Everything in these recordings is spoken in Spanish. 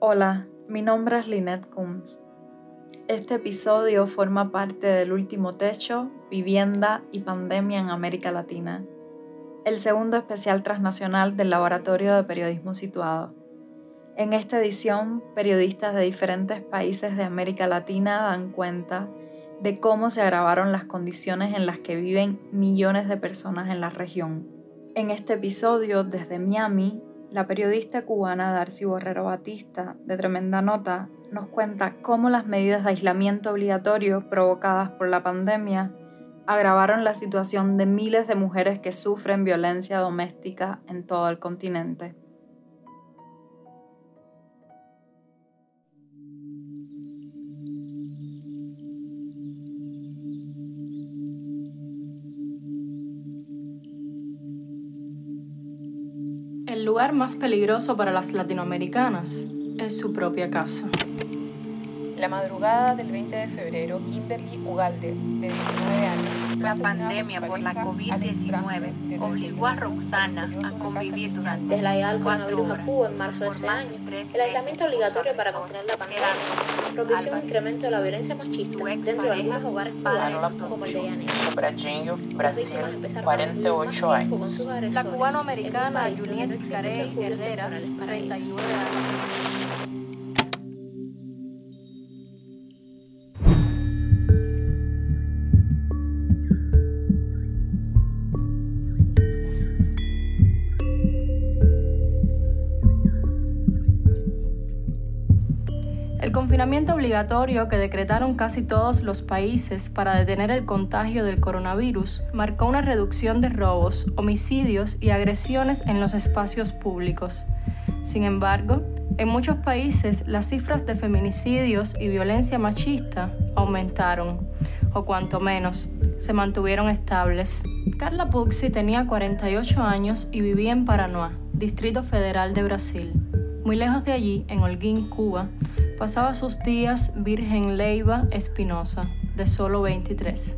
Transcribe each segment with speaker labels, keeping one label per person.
Speaker 1: Hola, mi nombre es Lynette Coombs. Este episodio forma parte del último techo, vivienda y pandemia en América Latina, el segundo especial transnacional del Laboratorio de Periodismo Situado. En esta edición, periodistas de diferentes países de América Latina dan cuenta de cómo se agravaron las condiciones en las que viven millones de personas en la región. En este episodio, desde Miami, la periodista cubana Darcy Borrero Batista, de Tremenda Nota, nos cuenta cómo las medidas de aislamiento obligatorio provocadas por la pandemia agravaron la situación de miles de mujeres que sufren violencia doméstica en todo el continente.
Speaker 2: Lugar más peligroso para las latinoamericanas es su propia casa.
Speaker 3: La madrugada del 20 de febrero, Kimberly Ugalde, de 19 años,
Speaker 4: la pandemia por la COVID-19 obligó a Roxana a convivir durante
Speaker 5: Desde la llegada del coronavirus a Cuba en marzo de ese año, el aislamiento obligatorio para contener la pandemia propició un incremento de la violencia machista dentro de algunos hogares cubanos, como el de
Speaker 6: Brasil, 48 años.
Speaker 2: La cubano-americana Juliette Carey Herrera, 39 años. El confinamiento obligatorio que decretaron casi todos los países para detener el contagio del coronavirus marcó una reducción de robos, homicidios y agresiones en los espacios públicos. Sin embargo, en muchos países las cifras de feminicidios y violencia machista aumentaron, o cuanto menos, se mantuvieron estables. Carla Puxi tenía 48 años y vivía en Paranoá, Distrito Federal de Brasil. Muy lejos de allí, en Holguín, Cuba, pasaba sus días Virgen Leiva Espinosa, de solo 23.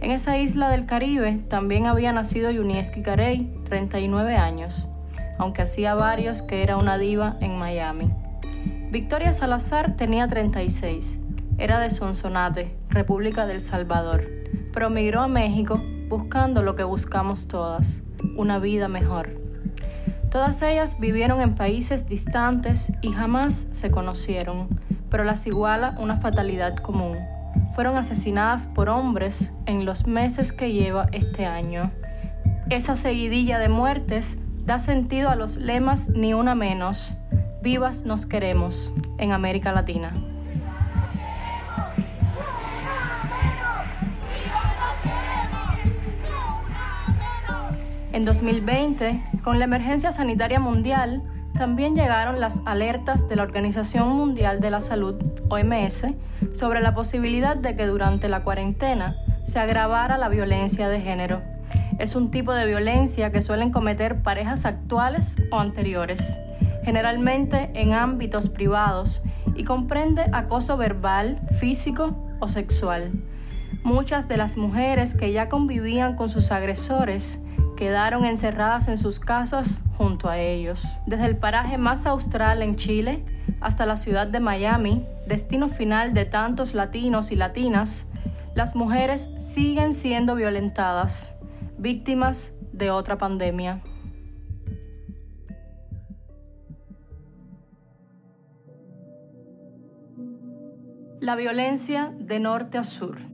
Speaker 2: En esa isla del Caribe también había nacido Yunieski Carey, 39 años, aunque hacía varios que era una diva en Miami. Victoria Salazar tenía 36, era de Sonsonate, República del Salvador, pero migró a México buscando lo que buscamos todas, una vida mejor. Todas ellas vivieron en países distantes y jamás se conocieron, pero las iguala una fatalidad común. Fueron asesinadas por hombres en los meses que lleva este año. Esa seguidilla de muertes da sentido a los lemas Ni una menos, vivas nos queremos en América Latina. En 2020, con la emergencia sanitaria mundial, también llegaron las alertas de la Organización Mundial de la Salud, OMS, sobre la posibilidad de que durante la cuarentena se agravara la violencia de género. Es un tipo de violencia que suelen cometer parejas actuales o anteriores, generalmente en ámbitos privados, y comprende acoso verbal, físico o sexual. Muchas de las mujeres que ya convivían con sus agresores quedaron encerradas en sus casas junto a ellos. Desde el paraje más austral en Chile hasta la ciudad de Miami, destino final de tantos latinos y latinas, las mujeres siguen siendo violentadas, víctimas de otra pandemia. La violencia de norte a sur.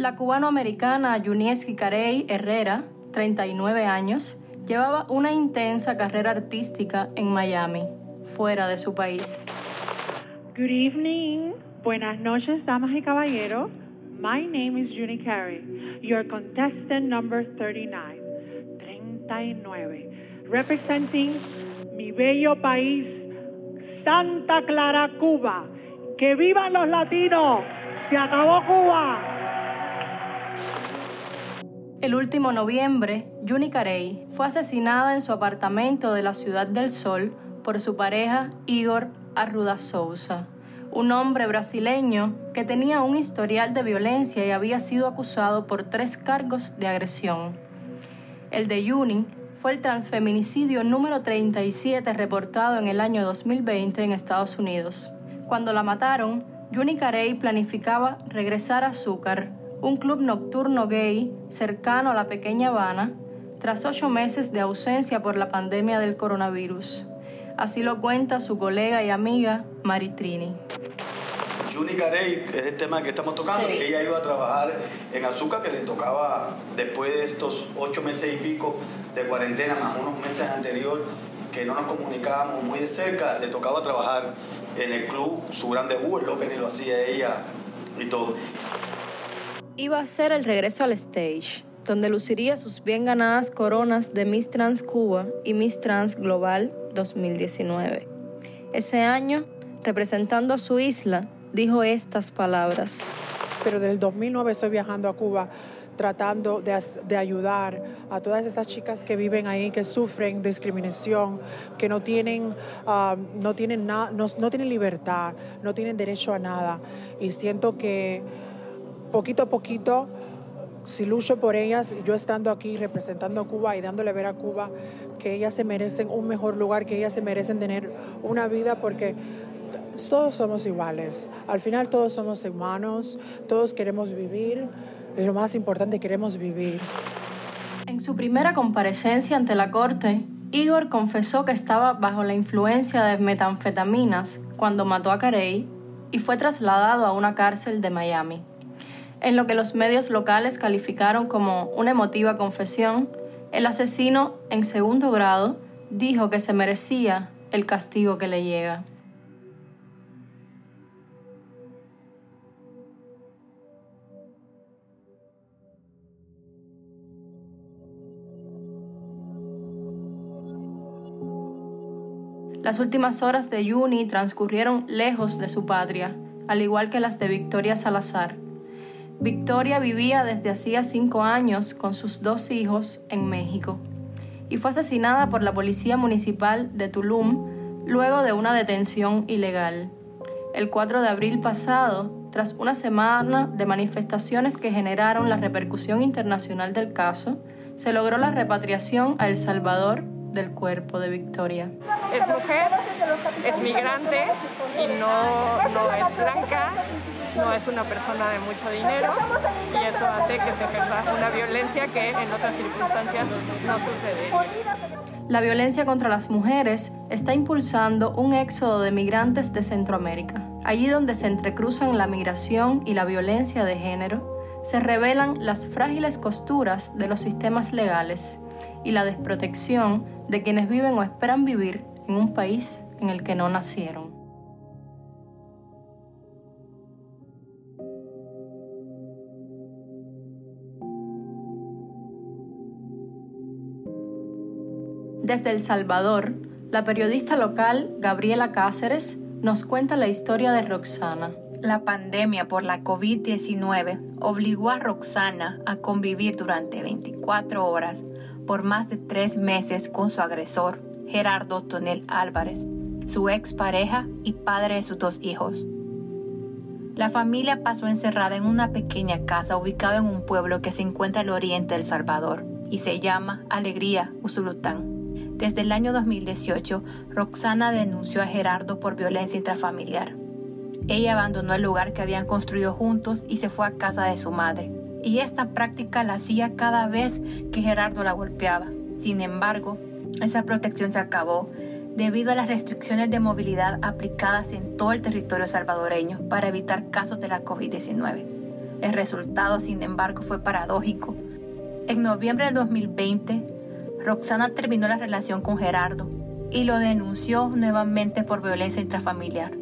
Speaker 2: La cubanoamericana Yunieski Carey Herrera, 39 años, llevaba una intensa carrera artística en Miami, fuera de su país.
Speaker 7: Good evening. Buenas noches, damas y caballeros. My name is Junie Carey, your contestant number 39. 39. Representing mi bello país, Santa Clara, Cuba. ¡Que vivan los latinos! ¡Se acabó Cuba!
Speaker 2: El último noviembre, Juni Carey fue asesinada en su apartamento de la Ciudad del Sol por su pareja Igor Arruda Souza, un hombre brasileño que tenía un historial de violencia y había sido acusado por tres cargos de agresión. El de Juni fue el transfeminicidio número 37 reportado en el año 2020 en Estados Unidos. Cuando la mataron, Juni Carey planificaba regresar a Azúcar, un club nocturno gay cercano a la pequeña Habana, tras ocho meses de ausencia por la pandemia del coronavirus. Así lo cuenta su colega y amiga Maritrini.
Speaker 8: Juni Carey es el tema que estamos tocando. Ella iba a trabajar en Azúcar, que le tocaba después de estos ocho meses y pico de cuarentena, más unos meses anterior, que no nos comunicábamos muy de cerca, le tocaba trabajar en el club, su gran debut, el Open, y lo hacía ella y todo.
Speaker 2: Iba a ser el regreso al stage, donde luciría sus bien ganadas coronas de Miss Trans Cuba y Miss Trans Global 2019. Ese año, representando a su isla, dijo estas palabras.
Speaker 9: Pero desde el 2009 estoy viajando a Cuba tratando de, ayudar a todas esas chicas que viven ahí, que sufren discriminación, que no tienen, ah, no, tienen no, no tienen libertad, no tienen derecho a nada. Y siento que poquito a poquito si lucho por ellas, yo estando aquí representando a Cuba y dándole ver a Cuba que ellas se merecen un mejor lugar, que ellas se merecen tener una vida porque todos somos iguales. Al final todos somos humanos, todos queremos vivir, es lo más importante, queremos vivir.
Speaker 2: En su primera comparecencia ante la corte, Igor confesó que estaba bajo la influencia de metanfetaminas cuando mató a Carey y fue trasladado a una cárcel de Miami. En lo que los medios locales calificaron como una emotiva confesión, el asesino en segundo grado dijo que se merecía el castigo que le llega. Las últimas horas de Juni transcurrieron lejos de su patria, al igual que las de Victoria Salazar, Victoria vivía desde hacía cinco años con sus dos hijos en México y fue asesinada por la Policía Municipal de Tulum luego de una detención ilegal. El 4 de abril pasado, tras una semana de manifestaciones que generaron la repercusión internacional del caso, se logró la repatriación a El Salvador del cuerpo de Victoria.
Speaker 10: Es mujer, es migrante y no, no es blanca no es una persona de mucho dinero y eso hace que se ejerza una violencia que en otras circunstancias no sucede.
Speaker 2: La violencia contra las mujeres está impulsando un éxodo de migrantes de Centroamérica. Allí donde se entrecruzan la migración y la violencia de género, se revelan las frágiles costuras de los sistemas legales y la desprotección de quienes viven o esperan vivir en un país en el que no nacieron. Desde El Salvador, la periodista local Gabriela Cáceres nos cuenta la historia de Roxana.
Speaker 4: La pandemia por la COVID-19 obligó a Roxana a convivir durante 24 horas por más de tres meses con su agresor, Gerardo Tonel Álvarez, su expareja y padre de sus dos hijos. La familia pasó encerrada en una pequeña casa ubicada en un pueblo que se encuentra al oriente de El Salvador y se llama Alegría Usulután. Desde el año 2018, Roxana denunció a Gerardo por violencia intrafamiliar. Ella abandonó el lugar que habían construido juntos y se fue a casa de su madre. Y esta práctica la hacía cada vez que Gerardo la golpeaba. Sin embargo, esa protección se acabó debido a las restricciones de movilidad aplicadas en todo el territorio salvadoreño para evitar casos de la COVID-19. El resultado, sin embargo, fue paradójico. En noviembre del 2020, Roxana terminó la relación con Gerardo y lo denunció nuevamente por violencia intrafamiliar.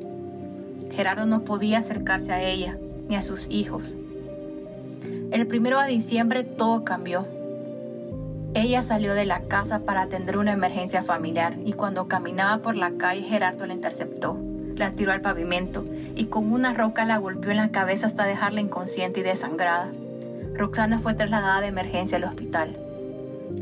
Speaker 4: Gerardo no podía acercarse a ella ni a sus hijos. El primero de diciembre todo cambió. Ella salió de la casa para atender una emergencia familiar y cuando caminaba por la calle Gerardo la interceptó, la tiró al pavimento y con una roca la golpeó en la cabeza hasta dejarla inconsciente y desangrada. Roxana fue trasladada de emergencia al hospital.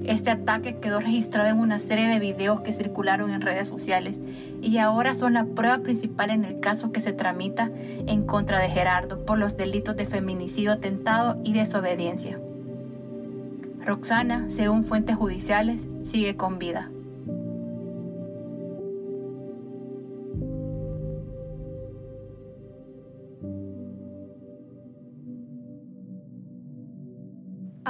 Speaker 4: Este ataque quedó registrado en una serie de videos que circularon en redes sociales y ahora son la prueba principal en el caso que se tramita en contra de Gerardo por los delitos de feminicidio atentado y desobediencia. Roxana, según fuentes judiciales, sigue con vida.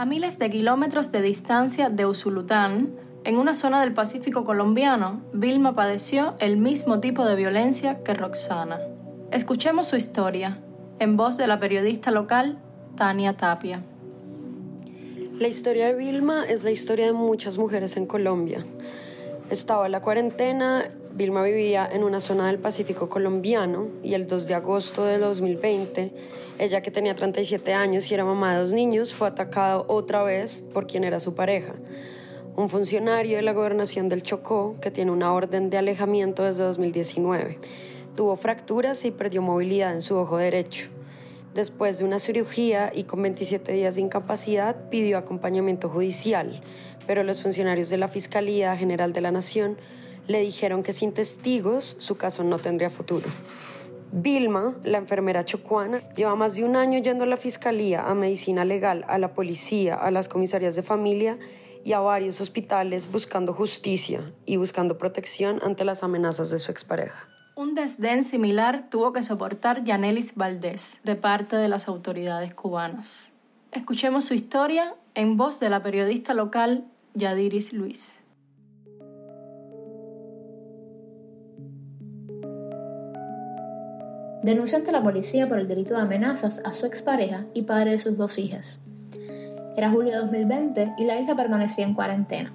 Speaker 2: Miles de kilómetros de distancia de Usulután, en una zona del Pacífico colombiano, Vilma padeció el mismo tipo de violencia que Roxana. Escuchemos su historia, en voz de la periodista local Tania Tapia.
Speaker 11: La historia de Vilma es la historia de muchas mujeres en Colombia. Estaba la cuarentena, Vilma vivía en una zona del Pacífico colombiano y el 2 de agosto de 2020, ella que tenía 37 años y era mamá de dos niños, fue atacada otra vez por quien era su pareja, un funcionario de la gobernación del Chocó que tiene una orden de alejamiento desde 2019. Tuvo fracturas y perdió movilidad en su ojo derecho. Después de una cirugía y con 27 días de incapacidad, pidió acompañamiento judicial, pero los funcionarios de la Fiscalía General de la Nación le dijeron que sin testigos su caso no tendría futuro. Vilma, la enfermera chocuana, lleva más de un año yendo a la fiscalía, a medicina legal, a la policía, a las comisarías de familia y a varios hospitales buscando justicia y buscando protección ante las amenazas de su expareja.
Speaker 2: Un desdén similar tuvo que soportar Yanelis Valdés de parte de las autoridades cubanas. Escuchemos su historia en voz de la periodista local Yadiris Luis.
Speaker 5: Denunció ante la policía por el delito de amenazas a su expareja y padre de sus dos hijas. Era julio de 2020 y la isla permanecía en cuarentena.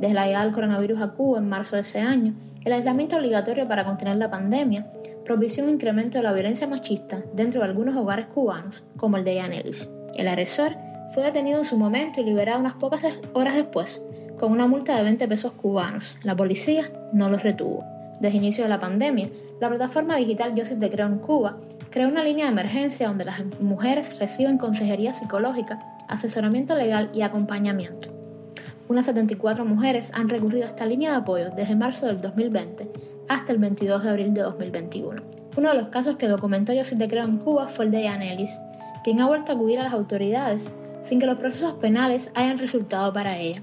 Speaker 5: Desde la llegada del coronavirus a Cuba en marzo de ese año, el aislamiento obligatorio para contener la pandemia propició un incremento de la violencia machista dentro de algunos hogares cubanos, como el de Yanelis. El agresor fue detenido en su momento y liberado unas pocas horas después, con una multa de 20 pesos cubanos. La policía no los retuvo. Desde inicio de la pandemia, la plataforma digital Joseph de Creo Cuba creó una línea de emergencia donde las mujeres reciben consejería psicológica, asesoramiento legal y acompañamiento. Unas 74 mujeres han recurrido a esta línea de apoyo desde marzo del 2020 hasta el 22 de abril de 2021. Uno de los casos que documentó Joseph de en Cuba fue el de Yanelis, quien ha vuelto a acudir a las autoridades sin que los procesos penales hayan resultado para ella.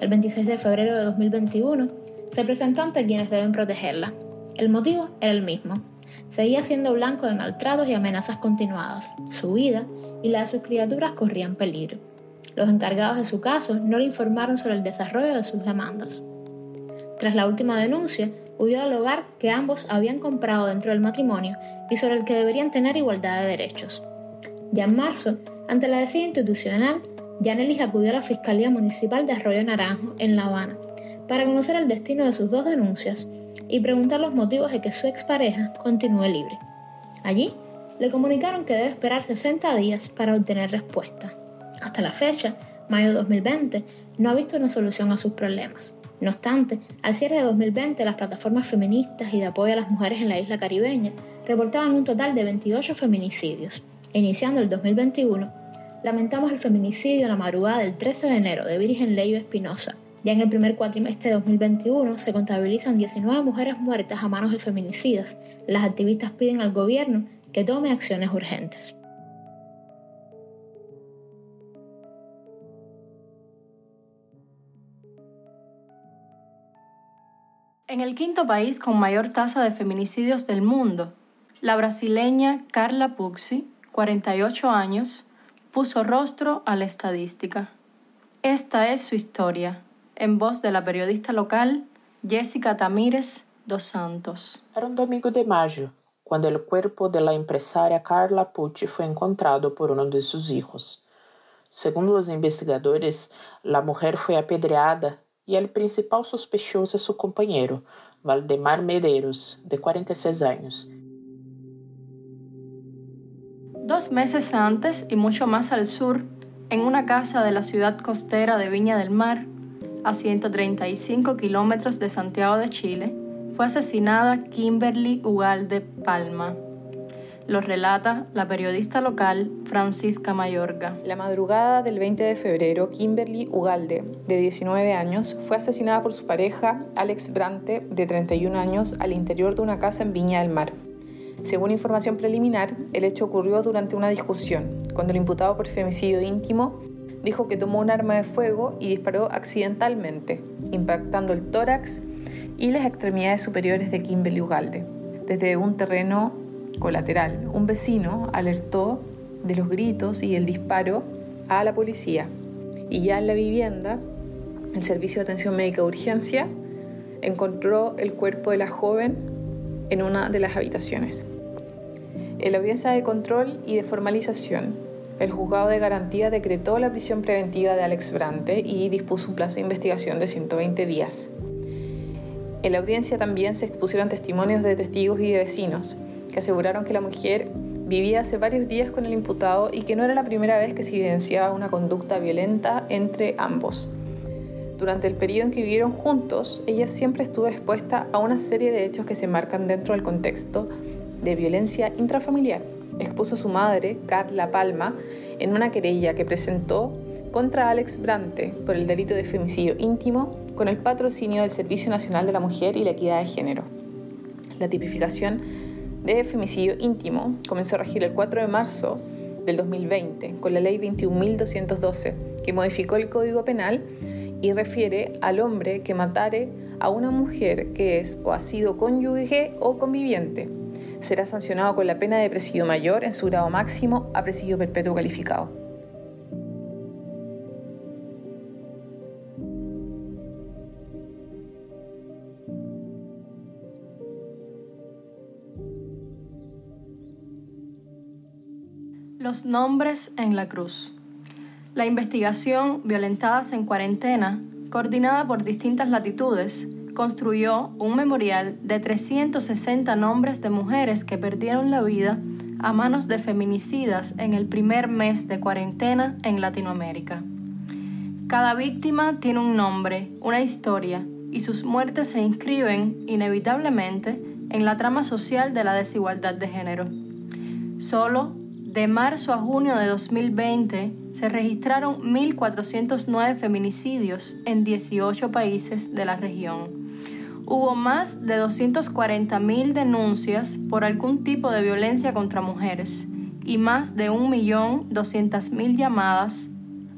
Speaker 5: El 26 de febrero de 2021, se presentó ante quienes deben protegerla. El motivo era el mismo. Seguía siendo blanco de maltratos y amenazas continuadas. Su vida y la de sus criaturas corrían peligro. Los encargados de su caso no le informaron sobre el desarrollo de sus demandas. Tras la última denuncia, huyó del hogar que ambos habían comprado dentro del matrimonio y sobre el que deberían tener igualdad de derechos. Ya en marzo, ante la decisión institucional, Yanelis acudió a la Fiscalía Municipal de Arroyo Naranjo, en La Habana, para conocer el destino de sus dos denuncias y preguntar los motivos de que su expareja continúe libre. Allí le comunicaron que debe esperar 60 días para obtener respuesta. Hasta la fecha, mayo de 2020, no ha visto una solución a sus problemas. No obstante, al cierre de 2020, las plataformas feministas y de apoyo a las mujeres en la isla caribeña reportaban un total de 28 feminicidios. Iniciando el 2021, lamentamos el feminicidio en la madrugada del 13 de enero de Virgen Leyo Espinosa, ya en el primer cuatrimestre de 2021 se contabilizan 19 mujeres muertas a manos de feminicidas. Las activistas piden al gobierno que tome acciones urgentes.
Speaker 2: En el quinto país con mayor tasa de feminicidios del mundo, la brasileña Carla Puxi, 48 años, puso rostro a la estadística. Esta es su historia, en voz de la periodista local Jessica Tamírez dos Santos.
Speaker 6: Era un domingo de mayo, cuando el cuerpo de la empresaria Carla Pucci fue encontrado por uno de sus hijos. Según los investigadores, la mujer fue apedreada y el principal sospechoso es su compañero, Valdemar Medeiros, de 46 años.
Speaker 2: Dos meses antes y mucho más al sur, en una casa de la ciudad costera de Viña del Mar, a 135 kilómetros de Santiago de Chile, fue asesinada Kimberly Ugalde Palma. Lo relata la periodista local Francisca Mayorga.
Speaker 3: La madrugada del 20 de febrero, Kimberly Ugalde, de 19 años, fue asesinada por su pareja, Alex Brante, de 31 años, al interior de una casa en Viña del Mar. Según información preliminar, el hecho ocurrió durante una discusión, cuando el imputado por femicidio íntimo dijo que tomó un arma de fuego y disparó accidentalmente, impactando el tórax y las extremidades superiores de Kimberly Ugalde. Desde un terreno colateral, un vecino alertó de los gritos y el disparo a la policía. Y ya en la vivienda, el Servicio de Atención Médica de Urgencia encontró el cuerpo de la joven en una de las habitaciones. En la audiencia de control y de formalización, el juzgado de garantía decretó la prisión preventiva de Alex Brante y dispuso un plazo de investigación de 120 días. En la audiencia también se expusieron testimonios de testigos y de vecinos que aseguraron que la mujer vivía hace varios días con el imputado y que no era la primera vez que se evidenciaba una conducta violenta entre ambos. Durante el periodo en que vivieron juntos, ella siempre estuvo expuesta a una serie de hechos que se marcan dentro del contexto de violencia intrafamiliar. Expuso su madre, Carla Palma, en una querella que presentó contra Alex Brante por el delito de femicidio íntimo con el patrocinio del Servicio Nacional de la Mujer y la Equidad de Género. La tipificación de femicidio íntimo comenzó a regir el 4 de marzo del 2020 con la ley 21.212 que modificó el Código Penal y refiere al hombre que matare a una mujer que es o ha sido cónyuge o conviviente. Será sancionado con la pena de presidio mayor en su grado máximo a presidio perpetuo calificado.
Speaker 2: Los nombres en la cruz. La investigación Violentadas en Cuarentena, coordinada por distintas latitudes, construyó un memorial de 360 nombres de mujeres que perdieron la vida a manos de feminicidas en el primer mes de cuarentena en Latinoamérica. Cada víctima tiene un nombre, una historia, y sus muertes se inscriben inevitablemente en la trama social de la desigualdad de género. Solo de marzo a junio de 2020 se registraron 1.409 feminicidios en 18 países de la región. Hubo más de 240.000 denuncias por algún tipo de violencia contra mujeres y más de 1.200.000 llamadas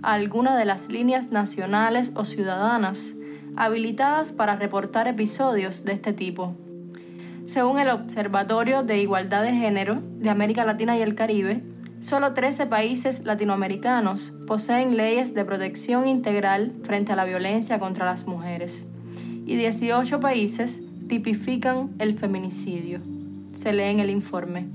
Speaker 2: a alguna de las líneas nacionales o ciudadanas habilitadas para reportar episodios de este tipo. Según el Observatorio de Igualdad de Género de América Latina y el Caribe, solo 13 países latinoamericanos poseen leyes de protección integral frente a la violencia contra las mujeres y 18 países tipifican el feminicidio. Se lee en el informe.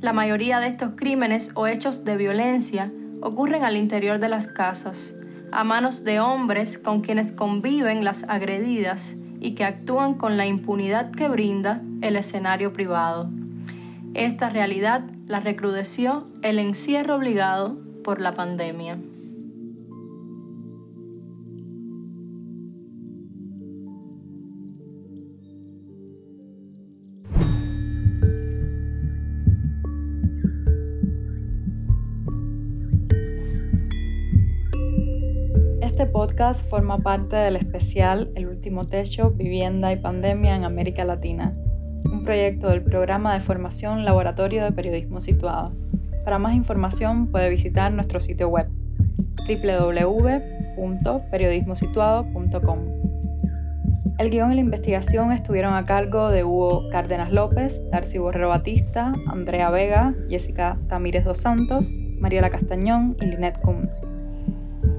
Speaker 2: La mayoría de estos crímenes o hechos de violencia ocurren al interior de las casas, a manos de hombres con quienes conviven las agredidas y que actúan con la impunidad que brinda el escenario privado. Esta realidad la recrudeció el encierro obligado por la pandemia.
Speaker 1: Podcast forma parte del especial El último techo, vivienda y pandemia en América Latina, un proyecto del programa de formación Laboratorio de Periodismo Situado. Para más información puede visitar nuestro sitio web www.periodismosituado.com. El guion y la investigación estuvieron a cargo de Hugo Cárdenas López, Darcy Borrero Batista, Andrea Vega, Jessica Tamírez dos Santos, Mariela Castañón y Lynette Combs.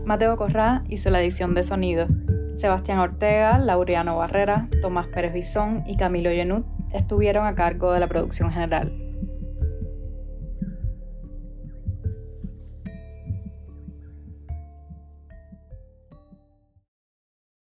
Speaker 1: Mateo Corrá hizo la edición de sonido. Sebastián Ortega, Laureano Barrera, Tomás Pérez Bizón y Camilo Yenut estuvieron a cargo de la producción general.